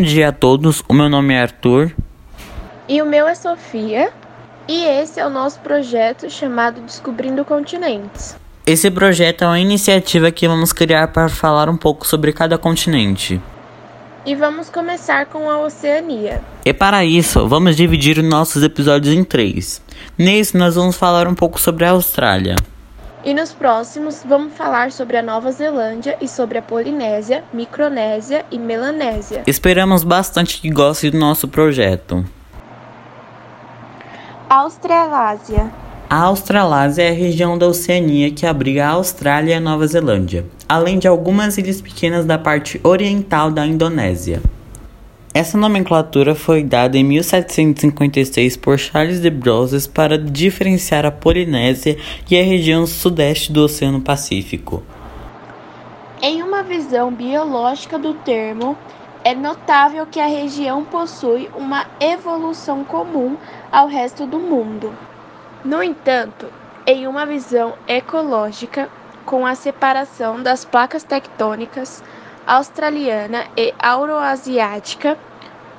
Bom dia a todos, o meu nome é Arthur. E o meu é Sofia. E esse é o nosso projeto chamado Descobrindo Continentes. Esse projeto é uma iniciativa que vamos criar para falar um pouco sobre cada continente. E vamos começar com a Oceania. E para isso, vamos dividir nossos episódios em três. Nesse, nós vamos falar um pouco sobre a Austrália. E nos próximos, vamos falar sobre a Nova Zelândia e sobre a Polinésia, Micronésia e Melanésia. Esperamos bastante que gostem do nosso projeto. Australásia. A Australásia é a região da Oceania que abriga a Austrália e a Nova Zelândia, além de algumas ilhas pequenas da parte oriental da Indonésia. Essa nomenclatura foi dada em 1756 por Charles de Brosses para diferenciar a Polinésia e a região sudeste do Oceano Pacífico. Em uma visão biológica do termo, é notável que a região possui uma evolução comum ao resto do mundo. No entanto, em uma visão ecológica, com a separação das placas tectônicas, australiana e euroasiática,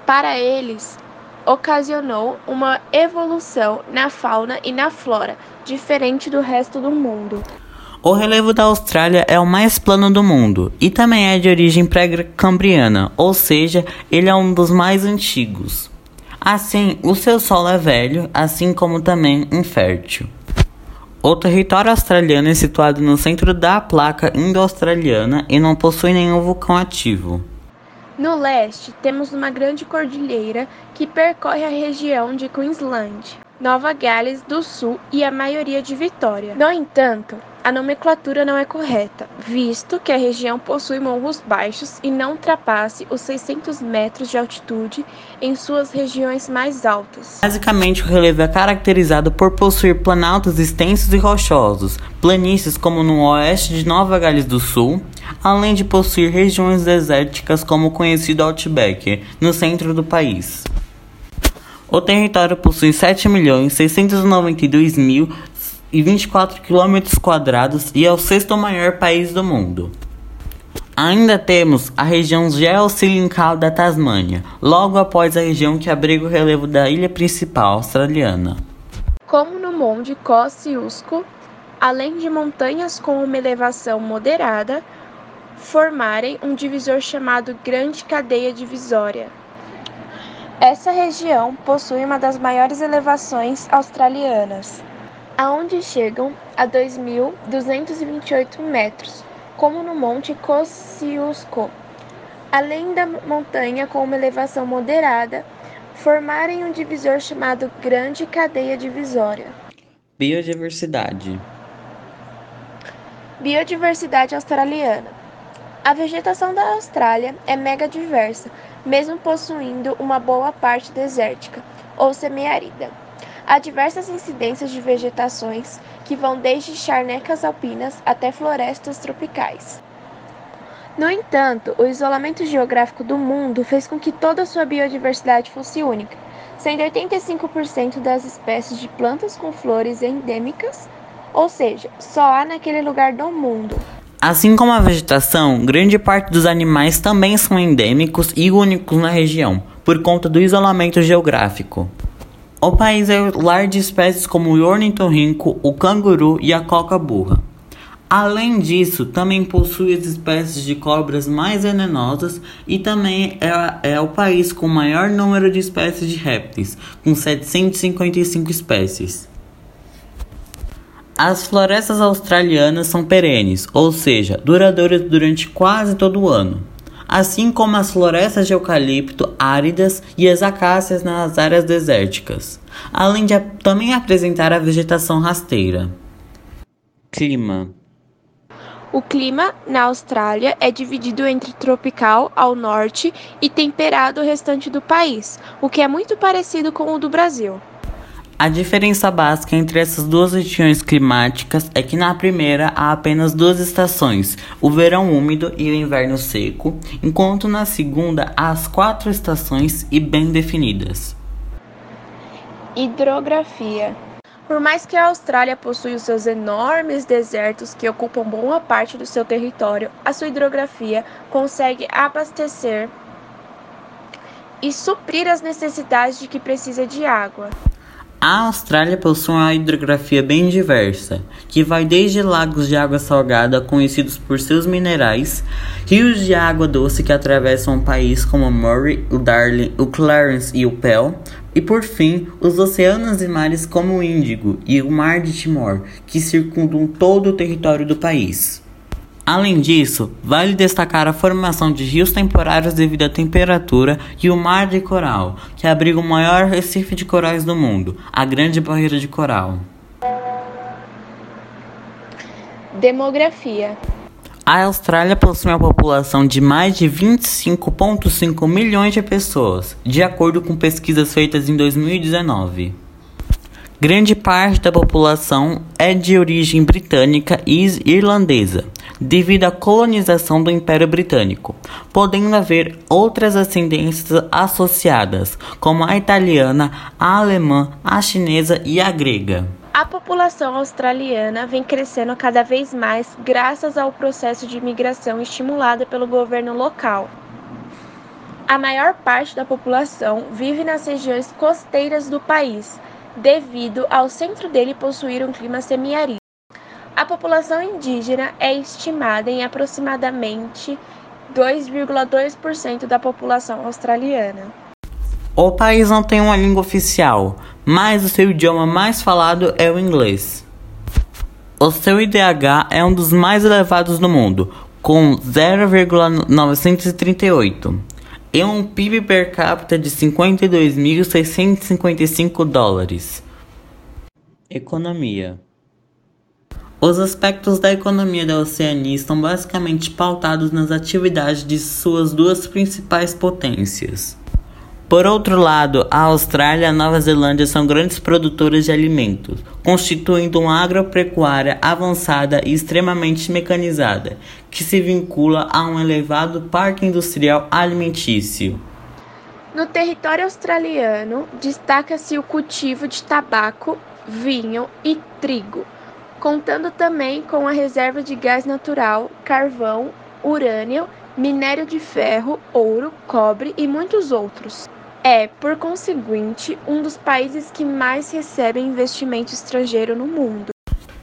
para eles ocasionou uma evolução na fauna e na flora, diferente do resto do mundo. O relevo da Austrália é o mais plano do mundo e também é de origem pré-cambriana, ou seja, ele é um dos mais antigos. Assim, o seu solo é velho, assim como também infértil. O território australiano é situado no centro da placa indo-australiana e não possui nenhum vulcão ativo. No leste, temos uma grande cordilheira que percorre a região de Queensland, Nova Gales do Sul e a maioria de Vitória. No entanto, a nomenclatura não é correta, visto que a região possui morros baixos e não ultrapasse os 600 metros de altitude em suas regiões mais altas. Basicamente, o relevo é caracterizado por possuir planaltos extensos e rochosos, planícies como no oeste de Nova Gales do Sul, além de possuir regiões desérticas como o conhecido Outback, no centro do país. O território possui 7.692.024 km e é o sexto maior país do mundo. Ainda temos a região geocilincal da Tasmânia, logo após a região que abriga o relevo da ilha principal australiana. Como no Monte Kosciuszko, além de montanhas com uma elevação moderada, formarem um divisor chamado Grande Cadeia Divisória. Essa região possui uma das maiores elevações australianas, aonde chegam a 2.228 metros, como no Monte Kosciuszko. Além da montanha com uma elevação moderada, formarem um divisor chamado Grande Cadeia Divisória. Biodiversidade. Biodiversidade australiana. A vegetação da Austrália é mega diversa, mesmo possuindo uma boa parte desértica ou semiárida. Há diversas incidências de vegetações que vão desde charnecas alpinas até florestas tropicais. No entanto, o isolamento geográfico do mundo fez com que toda a sua biodiversidade fosse única, sendo 85% das espécies de plantas com flores endêmicas, ou seja, só há naquele lugar do mundo. Assim como a vegetação, grande parte dos animais também são endêmicos e únicos na região, por conta do isolamento geográfico. O país é lar de espécies como o ornitorrinco, o canguru e a coca-burra. Além disso, também possui as espécies de cobras mais venenosas e também é, é o país com o maior número de espécies de répteis, com 755 espécies. As florestas australianas são perenes, ou seja, duradouras durante quase todo o ano, assim como as florestas de eucalipto áridas e as acácias nas áreas desérticas, além de também apresentar a vegetação rasteira. Clima o clima na Austrália é dividido entre tropical ao norte e temperado o restante do país, o que é muito parecido com o do Brasil. A diferença básica entre essas duas regiões climáticas é que na primeira há apenas duas estações, o verão úmido e o inverno seco, enquanto na segunda há as quatro estações e bem definidas. Hidrografia por mais que a Austrália possua os seus enormes desertos que ocupam boa parte do seu território, a sua hidrografia consegue abastecer e suprir as necessidades de que precisa de água. A Austrália possui uma hidrografia bem diversa, que vai desde lagos de água salgada conhecidos por seus minerais, rios de água doce que atravessam o país como o Murray, o Darling, o Clarence e o Pell, e por fim, os oceanos e mares como o Índigo e o Mar de Timor, que circundam todo o território do país. Além disso, vale destacar a formação de rios temporários devido à temperatura e o Mar de Coral, que abriga o maior recife de corais do mundo, a Grande Barreira de Coral. Demografia a Austrália possui uma população de mais de 25,5 milhões de pessoas, de acordo com pesquisas feitas em 2019. Grande parte da população é de origem britânica e irlandesa, devido à colonização do Império Britânico, podendo haver outras ascendências associadas, como a italiana, a alemã, a chinesa e a grega. A população australiana vem crescendo cada vez mais graças ao processo de imigração estimulado pelo governo local. A maior parte da população vive nas regiões costeiras do país, devido ao centro dele possuir um clima semiárido. A população indígena é estimada em aproximadamente 2,2% da população australiana. O país não tem uma língua oficial, mas o seu idioma mais falado é o inglês. O seu IDH é um dos mais elevados do mundo, com 0,938 e um PIB per capita de 52.655 dólares. Economia Os aspectos da economia da Oceania estão basicamente pautados nas atividades de suas duas principais potências. Por outro lado, a Austrália e a Nova Zelândia são grandes produtoras de alimentos, constituindo uma agropecuária avançada e extremamente mecanizada, que se vincula a um elevado parque industrial alimentício. No território australiano, destaca-se o cultivo de tabaco, vinho e trigo, contando também com a reserva de gás natural, carvão, urânio, minério de ferro, ouro, cobre e muitos outros. É, por conseguinte, um dos países que mais recebem investimento estrangeiro no mundo.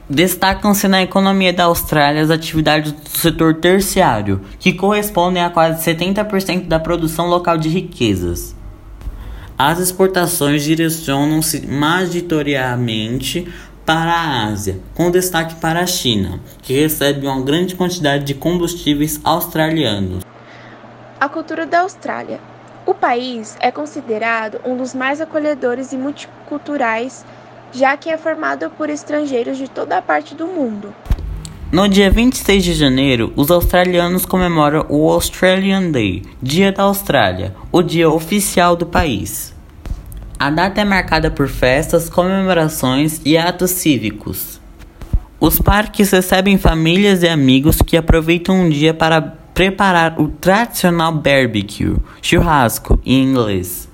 Destacam-se na economia da Austrália as atividades do setor terciário, que correspondem a quase 70% da produção local de riquezas. As exportações direcionam-se majoritariamente para a Ásia, com destaque para a China, que recebe uma grande quantidade de combustíveis australianos. A cultura da Austrália o país é considerado um dos mais acolhedores e multiculturais, já que é formado por estrangeiros de toda a parte do mundo. No dia 26 de janeiro, os australianos comemoram o Australian Day, Dia da Austrália, o dia oficial do país. A data é marcada por festas, comemorações e atos cívicos. Os parques recebem famílias e amigos que aproveitam um dia para preparar o tradicional barbecue, churrasco em inglês.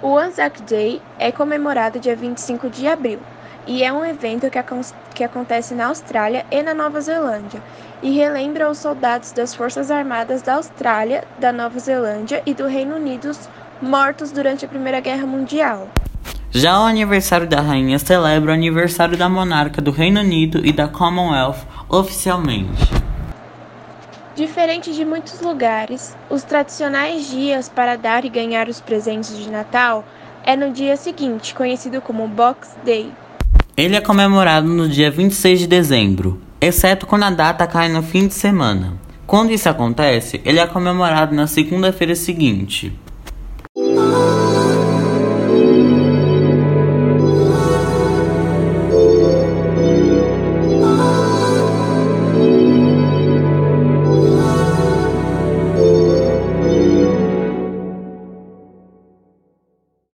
O Anzac Day é comemorado dia 25 de abril e é um evento que, que acontece na Austrália e na Nova Zelândia e relembra os soldados das Forças Armadas da Austrália, da Nova Zelândia e do Reino Unido mortos durante a Primeira Guerra Mundial. Já o aniversário da rainha celebra o aniversário da monarca do Reino Unido e da Commonwealth oficialmente. Diferente de muitos lugares, os tradicionais dias para dar e ganhar os presentes de Natal é no dia seguinte, conhecido como Box Day. Ele é comemorado no dia 26 de dezembro, exceto quando a data cai no fim de semana. Quando isso acontece, ele é comemorado na segunda-feira seguinte. Oh.